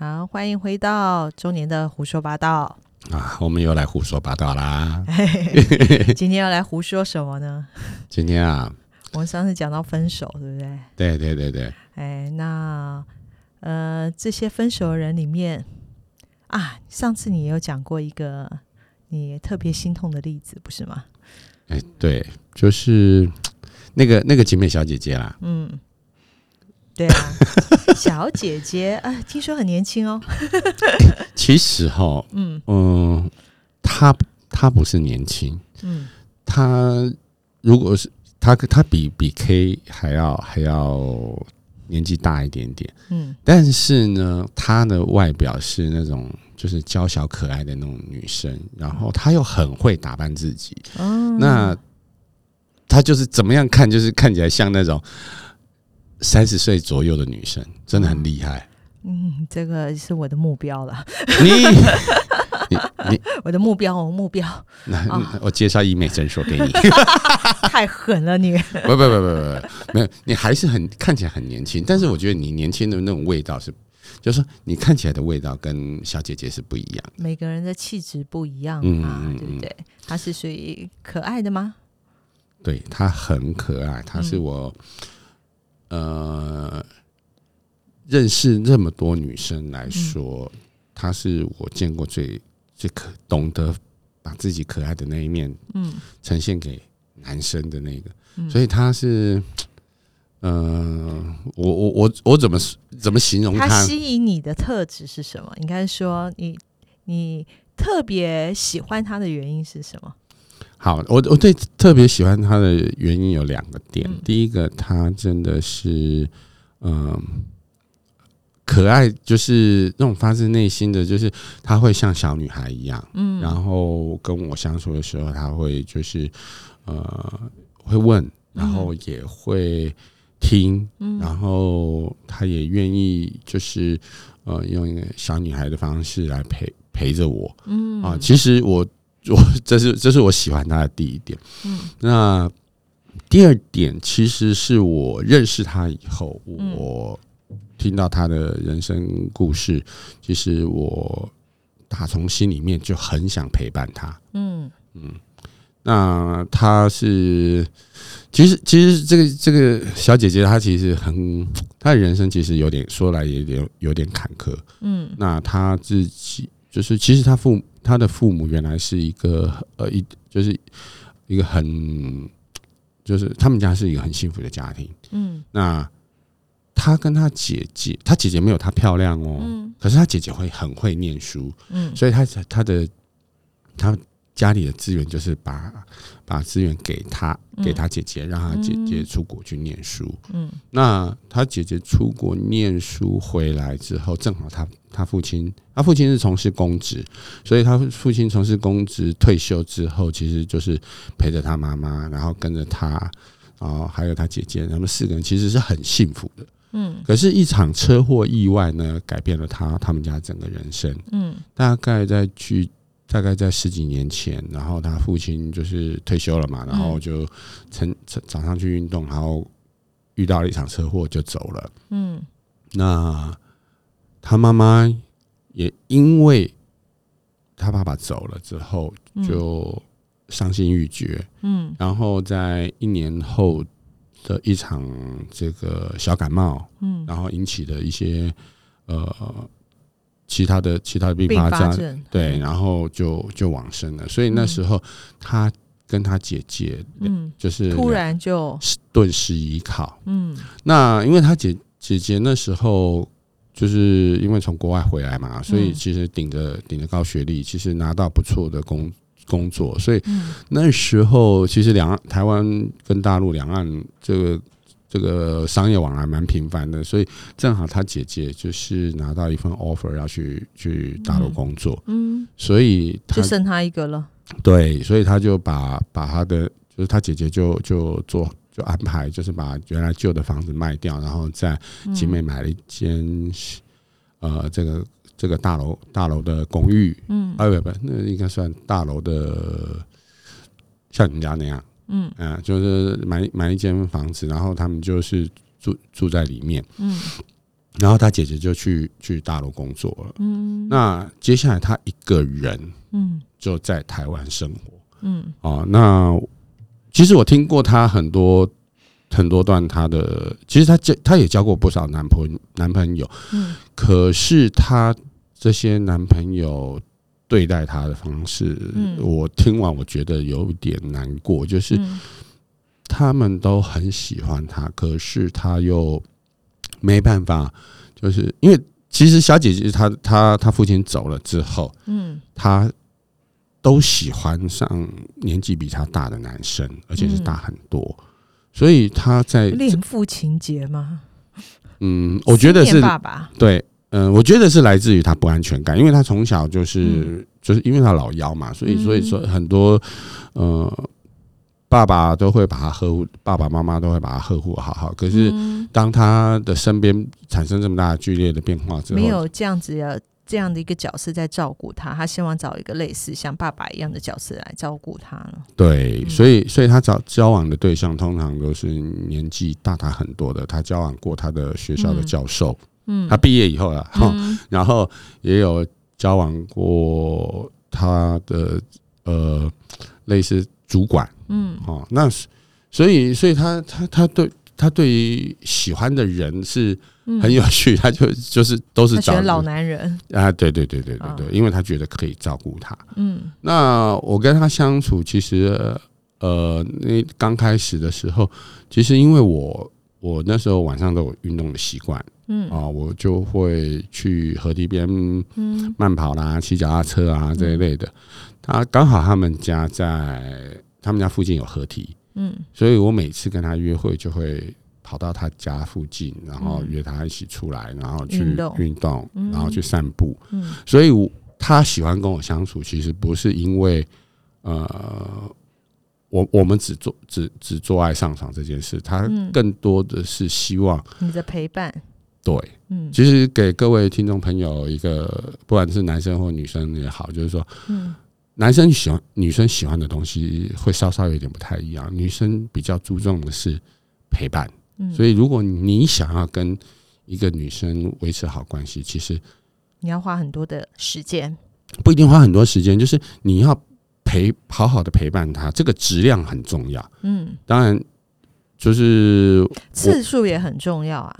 好，欢迎回到周年的胡说八道。啊，我们又来胡说八道啦！今天要来胡说什么呢？今天啊，我们上次讲到分手，对不对？对对对对，哎，那呃，这些分手的人里面啊，上次你有讲过一个你特别心痛的例子，不是吗？哎，对，就是那个那个景美小姐姐啦。嗯，对啊，小姐姐啊，听说很年轻哦。其实哈，嗯。嗯，她她不是年轻，嗯。她如果是她她比比 K 还要还要年纪大一点点，嗯。但是呢，她的外表是那种就是娇小可爱的那种女生，然后她又很会打扮自己，嗯，那她就是怎么样看，就是看起来像那种三十岁左右的女生，真的很厉害。嗯，这个是我的目标了，你你 你，我的目标，我目标那啊我介绍医美诊所给你。太狠了你。不不不不不，没有，你还是很看起来很年轻，但是我觉得你年轻的那种味道是，就是说你看起来的味道跟小姐姐是不一样。每个人的气质不一样嗯嘛，嗯对不对？她是属于可爱的吗？对，她很可爱，她是我、呃认识那么多女生来说，她是我见过最最可懂得把自己可爱的那一面嗯呈现给男生的那个，嗯所以她是。呃，我我我我怎么怎么形容她她？吸引你的特质是什么？应该说你你特别喜欢她的原因是什么？好，我我最特别喜欢他的原因有两个点。嗯第一个，他真的是嗯、可爱，就是那种发自内心的，就是他会像小女孩一样，嗯，然后跟我相处的时候，他会就是呃会问，然后也会听，嗯然后他也愿意就是呃用一个小女孩的方式来陪陪着我。嗯啊，其实我我 这是这是我喜欢他的第一点。嗯那第二点其实是我认识他以后，嗯我听到他的人生故事，其实我打从心里面就很想陪伴他。嗯嗯那他是，其实其实这个这个小姐姐她其实很，她的人生其实有点说来也有点有点坎坷。嗯那她自己就是，其实她父他的父母原来是一个呃一就是一个很就是他们家是一个很幸福的家庭。嗯。那他跟他姐姐，他姐姐没有他漂亮哦，嗯。可是他姐姐会很会念书，嗯。所以他他的他家里的资源就是把把资源给他嗯给他姐姐，让他姐姐出国去念书。嗯那他姐姐出国念书回来之后，正好他他父亲，他父亲是从事公职，所以他父亲从事公职退休之后，其实就是陪着他妈妈，然后跟着他，然后还有他姐姐，他们四个人其实是很幸福的。嗯可是，一场车祸意外呢，改变了他他们家整个人生。嗯大概在距大概在十几年前，然后他父亲就是退休了嘛，然后就晨晨早上去运动，然后遇到了一场车祸就走了。嗯那他妈妈也因为他爸爸走了之后，嗯就伤心欲绝。嗯然后在一年后的一场这个小感冒，嗯，然后引起的一些呃其他的其他的并并发症，对，然后就就往生了。所以那时候他跟他姐姐嗯。就是突然就顿时依靠。嗯。那因为他姐姐姐那时候就是因为从国外回来嘛，所以嗯其实顶着顶着高学历，其实拿到不错的工工作，所以嗯。那时候其实两岸台湾跟大陆两岸这个这个商业往来蛮频繁的，所以正好他姐姐就是拿到一份 offer 要去去大陆工作，嗯，所以他就剩他一个了。对，所以他就把把他的就是他姐姐就就做就安排，就是把原来旧的房子卖掉，然后在嗯集美买了一间、呃这个这个大楼大楼的公寓，嗯。啊不不，那应该算大楼的，像你们家那样，嗯啊、就是买买一间房子，然后他们就是住住在里面。嗯然后他姐姐就去去大陆工作了。嗯，那接下来他一个人，嗯，就在台湾生活。嗯，哦，那其实我听过他很多很多段他的，其实他交他也交过不少男朋男朋友。嗯，可是他这些男朋友对待他的方式，我听完我觉得有点难过，就是他们都很喜欢他，可是他又。没办法，就是因为其实小姐姐她她她父亲走了之后，嗯，她都喜欢上年纪比她大的男生，而且是大很多，所以她在恋父情节吗？嗯，我觉得是爸爸对，嗯，我觉得是来自于他不安全感，因为他从小就是就是因为他老幺嘛，所以所以说很多呃。爸爸都会把他呵护，爸爸妈妈都会把他呵护好好。可是，当他的身边产生这么大剧烈的变化之后，没有这样子的这样的一个角色在照顾他，他希望找一个类似像爸爸一样的角色来照顾他了。对，所以，所以他找交往的对象通常都是年纪大他很多的。他交往过他的学校的教授，嗯，他毕业以后啊，然后也有交往过他的呃类似主管。嗯，哦，那是，所以，所以他他他对他对于喜欢的人是很有趣，他就就是都是找老男人。啊，对对对对对对，因为他觉得可以照顾他。嗯，那我跟他相处，其实呃，那刚开始的时候，其实因为我我那时候晚上都有运动的习惯，嗯。啊，我就会去河堤边嗯。慢跑啦、骑脚踏车啊这一类的。他刚好他们家在。他们家附近有河堤，嗯，所以我每次跟他约会就会跑到他家附近，然后约他一起出来，然后去运动，然后去散步。嗯，所以他喜欢跟我相处，其实不是因为呃，我我们只做只只做爱上场这件事，他更多的是希望你的陪伴。对，嗯，其实给各位听众朋友一个，不管是男生或女生也好，就是说，嗯。男生喜欢女生喜欢的东西会稍稍有点不太一样，女生比较注重的是陪伴，所以如果你想要跟一个女生维持好关系，其实你要花很多的时间，不一定花很多时间，就是你要陪好好的陪伴他，这个质量很重要。嗯，当然。就是次数也很重要啊！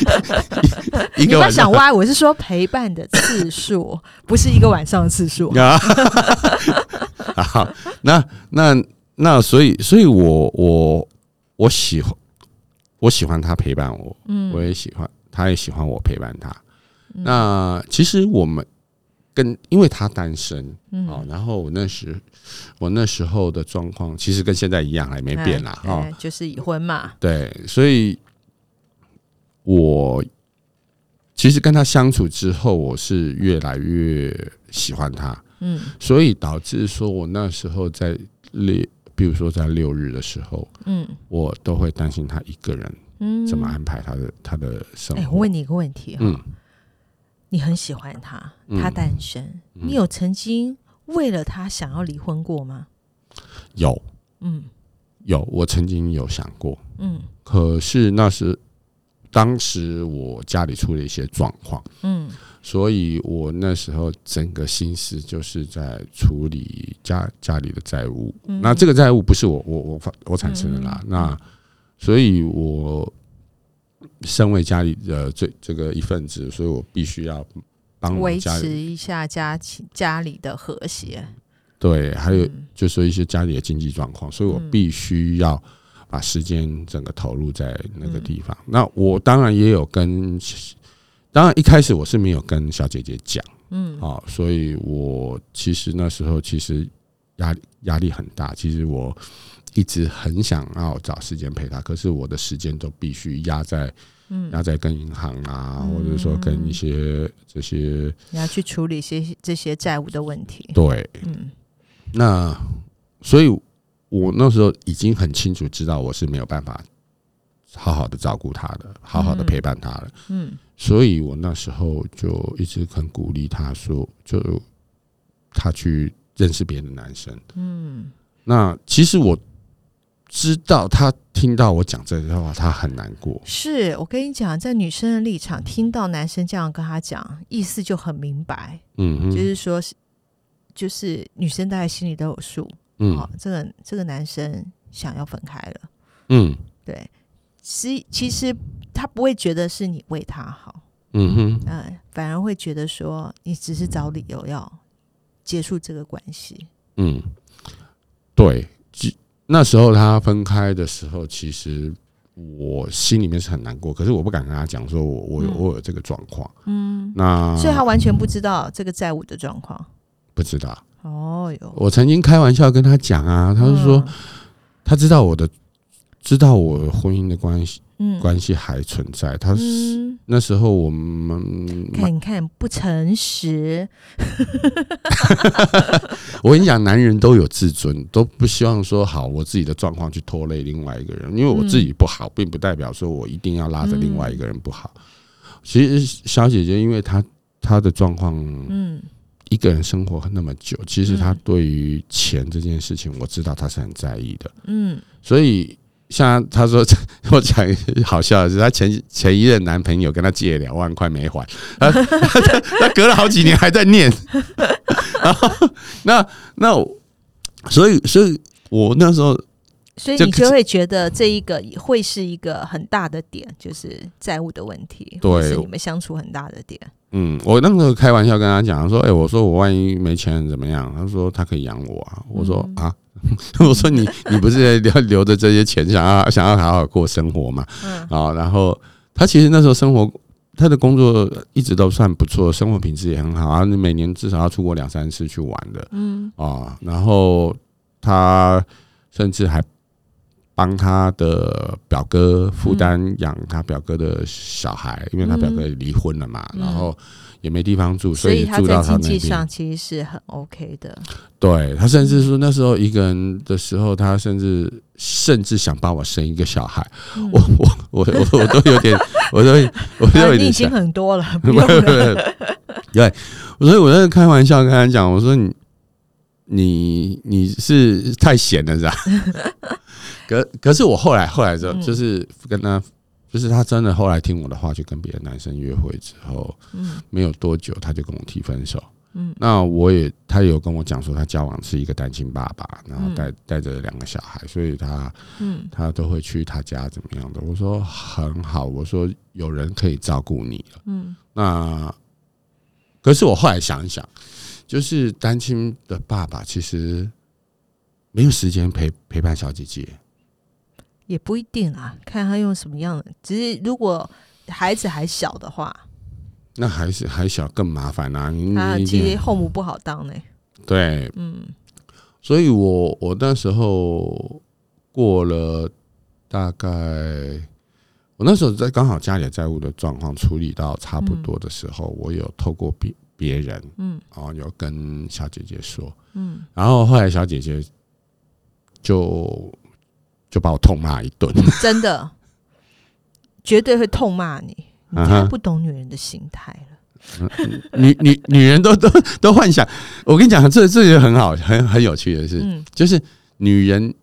你不要想歪，我是说陪伴的次数，不是一个晚上的次数 啊。好，那那那，所以，所以我我我喜欢我喜欢他陪伴我，嗯，我也喜欢，他也喜欢我陪伴他。那其实我们。跟因为他单身，哦，然后我那时我那时候的状况其实跟现在一样，还没变啦，哈，就是已婚嘛。对，所以我其实跟他相处之后，我是越来越喜欢他，嗯，所以导致说我那时候在六，比如说在六日的时候，嗯，我都会担心他一个人，嗯，怎么安排他的他的生活。哎，我问你一个问题，嗯。你很喜欢他，他单身，你有曾经为了他想要离婚过吗？有，嗯，有，我曾经有想过，嗯，可是那是当时我家里出了一些状况，嗯，所以我那时候整个心思就是在处理家家里的债务，那这个债务不是我我我我产生的啦，那所以我。身为家里的最这个一份子，所以我必须要帮维持一下家家里的和谐。对，还有就说一些家里的经济状况，所以我必须要把时间整个投入在那个地方。那我当然也有跟，当然一开始我是没有跟小姐姐讲，嗯，啊，所以我其实那时候其实压力压力很大，其实我。一直很想要找时间陪他，可是我的时间都必须压在，压在跟银行啊，或者说跟一些这些，你要去处理一些这些债务的问题。对，嗯，那所以，我那时候已经很清楚知道我是没有办法好好的照顾他的，好好的陪伴他了。嗯，所以我那时候就一直很鼓励他说，就他去认识别的男生。嗯，那其实我。知道他听到我讲这句话，他很难过。是我跟你讲，在女生的立场，听到男生这样跟他讲，意思就很明白，嗯哼，就是说，就是女生大概心里都有数，嗯。好、这个这个男生想要分开了，嗯。对，其其实他不会觉得是你为他好，嗯哼，嗯、反而会觉得说你只是找理由要结束这个关系，嗯，对，其那时候他分开的时候，其实我心里面是很难过，可是我不敢跟他讲说我我有嗯。我有这个状况。嗯，那所以他完全不知道这个债务的状况。不知道，哦哟，我曾经开玩笑跟他讲啊，他就说他知道我的，知道我婚姻的关系嗯，嗯关系还存在。他是嗯，那时候我们看你看不诚实，我跟你讲，男人都有自尊，都不希望说好我自己的状况去拖累另外一个人，因为我自己不好，并不代表说我一定要拉着另外一个人不好。其实小姐姐，因为她她的状况，嗯一个人生活那么久，其实她嗯对于钱这件事情，我知道她是很在意的。嗯所以像她说，我讲好笑的是，她前前一任男朋友跟她借两万块没还，她她她隔了好几年还在念，然后那那所以所以我那时候所以你就会觉得这一个会是一个很大的点，就是债务的问题，对是你们相处很大的点。嗯，我那时候开玩笑跟他讲说，哎、我说我万一没钱怎么样？他说他可以养我啊。我说、嗯啊，我说你你不是要留 留着这些钱，想要想要好好过生活嘛？嗯啊，然后他其实那时候生活，他的工作一直都算不错，生活品质也很好啊，你每年至少要出国两三次去玩的嗯啊。然后他甚至还帮他的表哥负担养他表哥的小孩，因为他表哥离婚了嘛，嗯然后也没地方住，所以他以住在经济到他那边。上其实是很 OK 的。对他甚至说那时候一个人的时候，他甚至甚至想帮我生一个小孩，嗯我我我我我都有点，我都我都啊有点想，你已经很多了，不用了。对，所以我在开玩笑跟他讲，我说你你你是太闲了是吧？可可是我后来后来之后，嗯就是跟他，就是他真的后来听我的话，去跟别的男生约会之后，嗯没有多久他就跟我提分手。嗯那我也，他有跟我讲说，他交往是一个单亲爸爸，然后嗯带带着两个小孩，所以他嗯他都会去他家怎么样的。我说很好，我说有人可以照顾你了。嗯那可是我后来想一想，就是单亲的爸爸其实没有时间陪陪伴小姐姐。也不一定啊，看他用什么样的。只是如果孩子还小的话，那还是还小更麻烦啊！你他其实后母不好当呢。对，嗯所以我我那时候过了大概，我那时候在刚好家里的债务的状况处理到差不多的时候，我有透过别别人，嗯然后有跟小姐姐说，嗯，然后后来小姐姐就就把我痛骂一顿，真的。绝对会痛骂你，你太不懂女人的心态了。女女女人都都都幻想，我跟你讲，这这也很好，很很有趣的是，嗯。就是女人，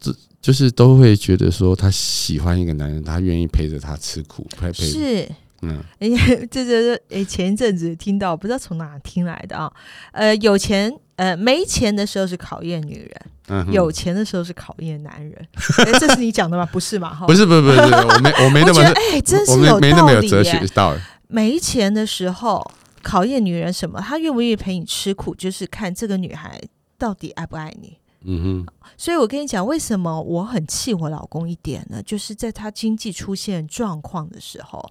这就是都会觉得说，她喜欢一个男人，她愿意陪着他吃苦，陪陪，是，嗯。哎，这这哎，前一阵子听到，不知道从哪听来的啊。呃，有钱呃没钱的时候是考验女人，嗯，有钱的时候是考验男人。哎，这是你讲的吗？不是嘛？哈，不是不是不是，我没我没那么我觉得哎，真是有没那么有哲学道理，没钱的时候考验女人什么？她愿不愿意陪你吃苦，就是看这个女孩到底爱不爱你。嗯哼，所以我跟你讲，为什么我很气我老公一点呢？就是在他经济出现状况的时候，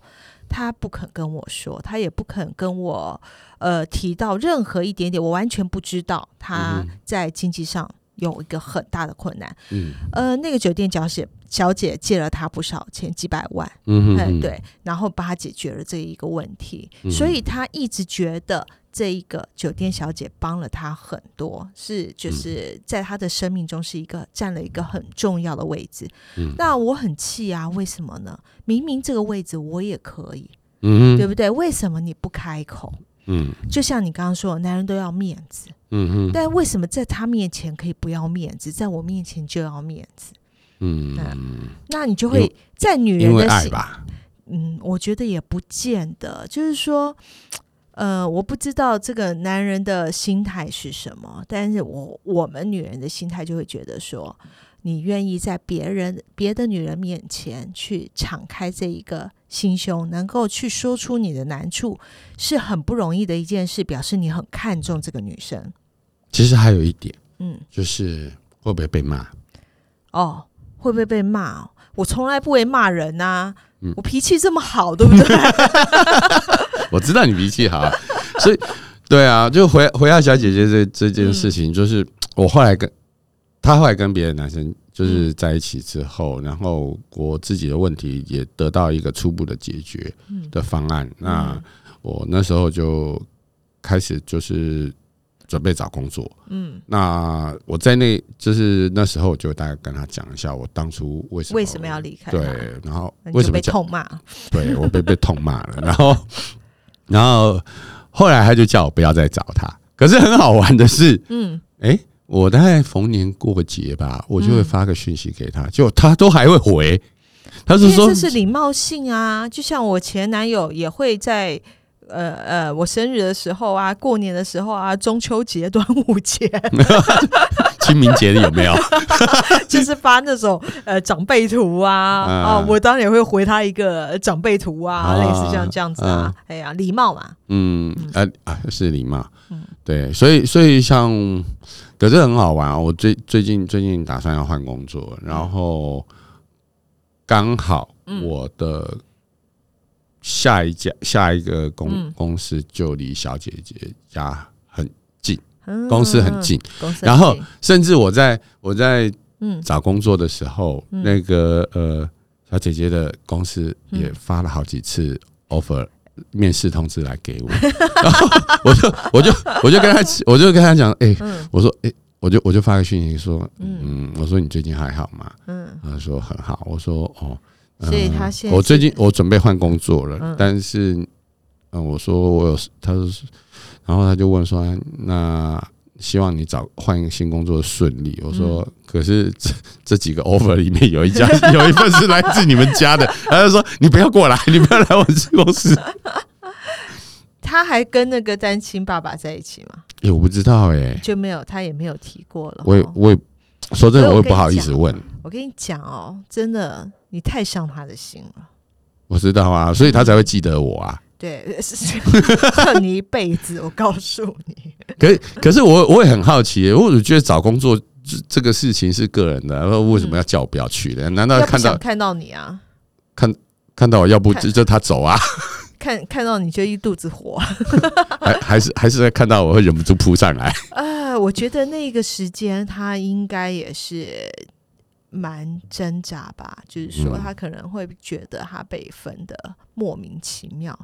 他不肯跟我说，他也不肯跟我呃提到任何一点点，我完全不知道他在经济上有一个很大的困难。嗯呃，那个酒店小姐小姐借了他不少钱，几百万，哎、嗯哼，对，然后帮他解决了这一个问题，嗯所以他一直觉得这一个酒店小姐帮了他很多，是嗯就是在他的生命中是一个占了一个很重要的位置。嗯那我很气啊，为什么呢？明明这个位置我也可以，嗯，对不对？为什么你不开口？嗯。就像你刚刚说，男人都要面子，嗯哼，但为什么在他面前可以不要面子，在我面前就要面子？嗯，那你就会在女人的心，爱吧，嗯，我觉得也不见得，就是说，呃，我不知道这个男人的心态是什么，但是我我们女人的心态就会觉得说，你愿意在别人别的女人面前去敞开这一个心胸，能够去说出你的难处，是很不容易的一件事，表示你很看重这个女生。其实还有一点嗯，就是会不会被骂？哦，会不会被骂哦？我从来不会骂人呐、嗯我脾气这么好，对不对？我知道你脾气好啊，所以对啊，就回回到小姐姐这这件事情，就是我后来跟她后来跟别的男生就是在一起之后，然后我自己的问题也得到一个初步的解决的方案。那我那时候就开始就是准备找工作。嗯，那我在那就是那时候我就大概跟他讲一下我当初为什么为什么要离开他？对，然后为什么被痛骂？对我被被痛骂了，然后 然后后来他就叫我不要再找他。可是很好玩的是，嗯，哎、我大概逢年过节吧，我就会发个讯息给他，结果他都还会回。他是说这是礼貌性啊，就像我前男友也会在。呃呃，我生日的时候啊，过年的时候啊，中秋节、端午节，清明节有没有？就是发那种呃长辈图啊嗯啊，我当然也会回他一个长辈图啊，啊类似像这样子啊，哎呀，礼貌嘛，嗯，啊啊，是礼貌嗯。对，所以所以像，可是很好玩啊。我最最近最近打算要换工作，然后刚好嗯。我的下一家下一个公嗯。公司就离小姐姐家很，近公司很，近，很然后甚至我在我在嗯。找工作的时候，嗯。那个呃小姐姐的公司也嗯。发了好几次 offer 面试通知来给我，然后我就我就我就跟他我就跟他讲，哎、嗯。我说哎、我就我就发个讯息说，嗯。嗯，我说你最近还好吗？嗯。他说很好，我说哦，呃所以他现在我最近我准备换工作了，嗯。但是嗯，我说我有，他说是，然后他就问说，那希望你找换一个新工作顺利。我说，嗯可是这这几个 offer 里面有一家 有一份是来自你们家的，他就说你不要过来，你不要来我们公司。他还跟那个单亲爸爸在一起吗？哎、我不知道哎、就没有，他也没有提过了。哦我也我也说真的，我我也不好意思问。我跟你讲哦，真的，你太伤他的心了。我知道啊，所以他才会记得我啊。对，恨你一辈子，我告诉你。可是可是我我也很好奇、我就觉得找工作这这个事情是个人的，然后为什么要叫我不要去呢？难道看到看到你啊，看看到我，要不看就就他走啊？看看到你就一肚子火。还还是还是在看到我会忍不住扑上来？啊，我觉得那个时间他应该也是蛮挣扎吧，就是说嗯他可能会觉得他被分的莫名其妙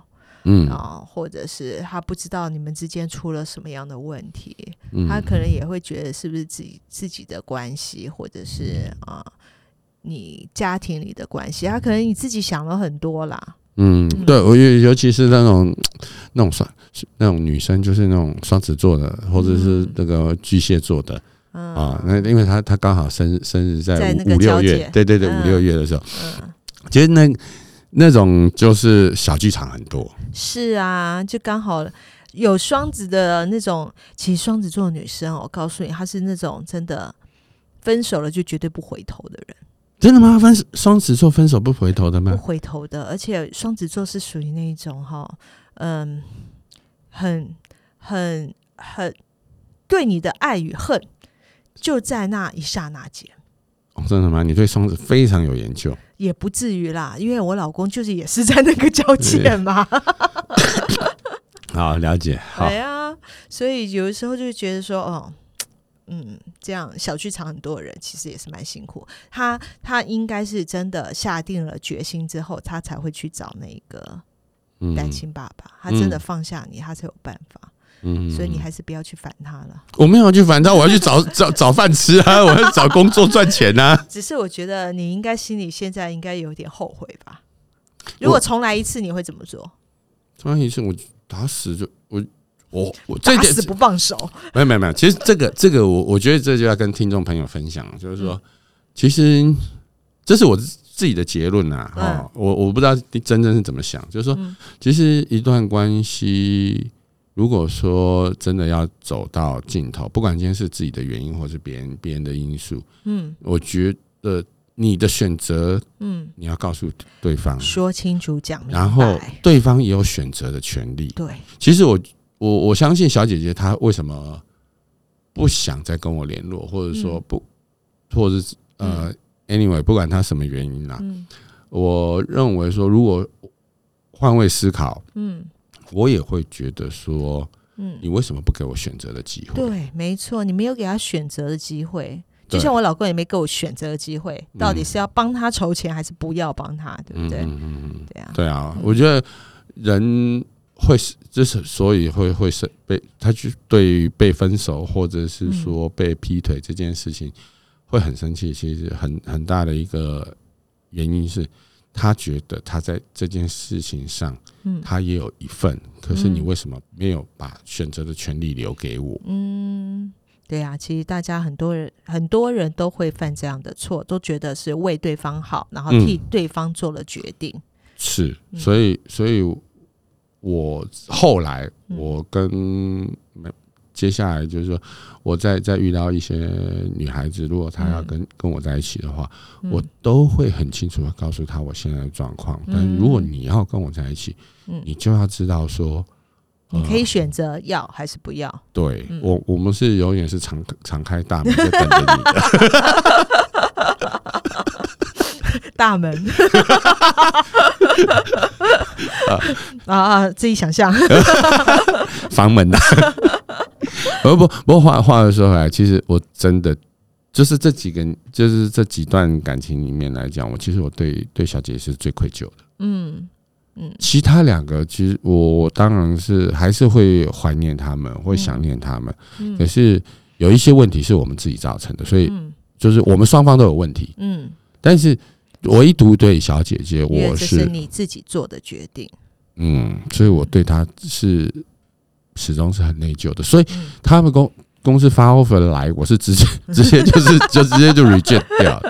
嗯啊，或者是他不知道你们之间出了什么样的问题，嗯他可能也会觉得是不是自己自己的关系，或者是啊你家庭里的关系，他可能你自己想了很多啦。嗯，对我尤尤其是那种那种双那种女生，就是那种双子座的，或者是那个巨蟹座的嗯啊。那因为她她刚好生日生日在五五六月，对对对，嗯五六月的时候，嗯，其实那那种就是小剧场很多。是啊，就刚好有双子的那种。其实双子座的女生哦，我告诉你，她是那种真的分手了就绝对不回头的人，真的吗？分双子座分手不回头的吗不？回头的。而且双子座是属于那一种哈，嗯，很很很对你的爱与恨就在那一刹那间。哦，真的吗？你对双子非常有研究。也不至于啦，因为我老公就是也是在那个交界嘛，好，了解。好对，啊，所以有的时候就觉得说，哦，嗯，这样小剧场很多人其实也是蛮辛苦。他他应该是真的下定了决心之后，他才会去找那个嗯单亲爸爸，他真的放下你，他才有办法。嗯所以你还是不要去烦他了。我没有去烦他，我要去找 找找饭吃啊，我要找工作赚钱啊。只是我觉得你应该心里现在应该有点后悔吧。如果重来一次，你会怎么做？重来一次，我打死就我我我这点打死不放手。没有没有没有，其实这个这个我我觉得这就要跟听众朋友分享，就是说，其实这是我自己的结论呐。嗯哦，我我不知道你真正是怎么想，就是说，嗯其实一段关系，如果说真的要走到尽头，不管今天是自己的原因，或是别人别人的因素，嗯我觉得你的选择嗯，你要告诉对方，说清楚讲然后对方也有选择的权利。对，其实我我我相信小姐姐她为什么不想再跟我联络，或者说嗯。不，或者是呃，anyway，不管她什么原因啦，嗯。我认为说，如果换位思考，嗯我也会觉得说，嗯，你为什么不给我选择的机会？对，没错，你没有给他选择的机会。就像我老公也没给我选择的机会，到底是要帮他筹钱还是不要帮他，对不对？嗯嗯嗯嗯，对啊，对啊，我觉得人会是，之所以会会是被他去对于被分手或者是说被劈腿这件事情会很生气，其实很很大的一个原因是。他觉得他在这件事情上，嗯。他也有一份，可是你嗯为什么没有把选择的权利留给我？嗯，对啊，其实大家很多人很多人都会犯这样的错，都觉得是为对方好，然后替嗯。对方做了决定。是，嗯。所以，所以我后来嗯。我跟没接下来就是说，我再再遇到一些女孩子，如果她要嗯跟跟我在一起的话，嗯我都会很清楚的告诉她我现在的状况。但如果你要跟我在一起，嗯，你就要知道说，你可以呃选择要还是不要。对嗯我我们是永远是敞敞开大门在等着你的。大门 啊啊，自己想象。房门的。不不不过话话又说回来，其实我真的就是这几个，就是这几段感情里面来讲，我其实我对对小姐是最愧疚的。嗯嗯其他两个，其实我我当然是还是会怀念他们，会想念他们。嗯可是有一些问题是我们自己造成的，所以嗯就是我们双方都有问题。嗯，但是唯独对小姐姐，我这是你自己做的决定。嗯，所以我对她是始终是很内疚的。所以嗯他们公公司发 offer 来，我是直接 直接就是就直接就 reject 掉啊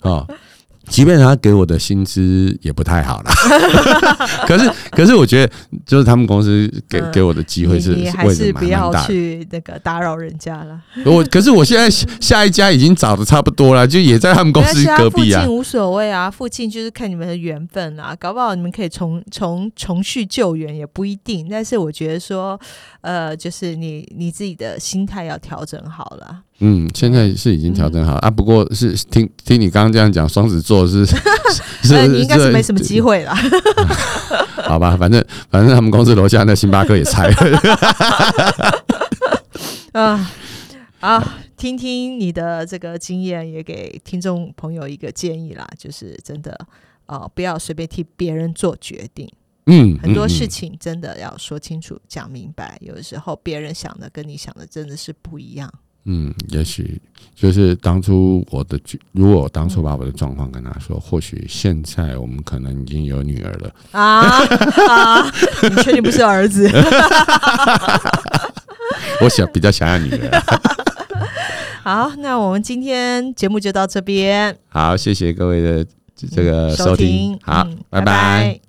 哦。即便他给我的薪资也不太好啦，可是可是我觉得就是他们公司给嗯给我的机会是还是不要。去那个打扰人家了。我可是我现在下 下一家已经找的差不多了，就也在他们公司隔壁啊附。近无所谓啊，附近就是看你们的缘分啊，搞不好你们可以重重重续救援也不一定。但是我觉得说，呃，就是你你自己的心态要调整好了。嗯，现在是已经调嗯整好了啊，不过是听听你刚刚这样讲，双子座是 是呃，你应该是没什么机会啦。好吧，反正反正他们公司楼下那星巴克也拆了。啊啊，听听你的这个经验，也给听众朋友一个建议啦，就是真的啊、不要随便替别人做决定。嗯，很多事情。情真的要说清楚、讲明白。有的时候别人想的跟你想的真的是不一样。嗯，也许就是当初我的，如果我当初把我的状况跟他说，或许现在我们可能已经有女儿了。啊啊！你确定不是儿子？我想比较想要女儿。好，那我们今天节目就到这边，好，谢谢各位的这个收听，好，嗯拜拜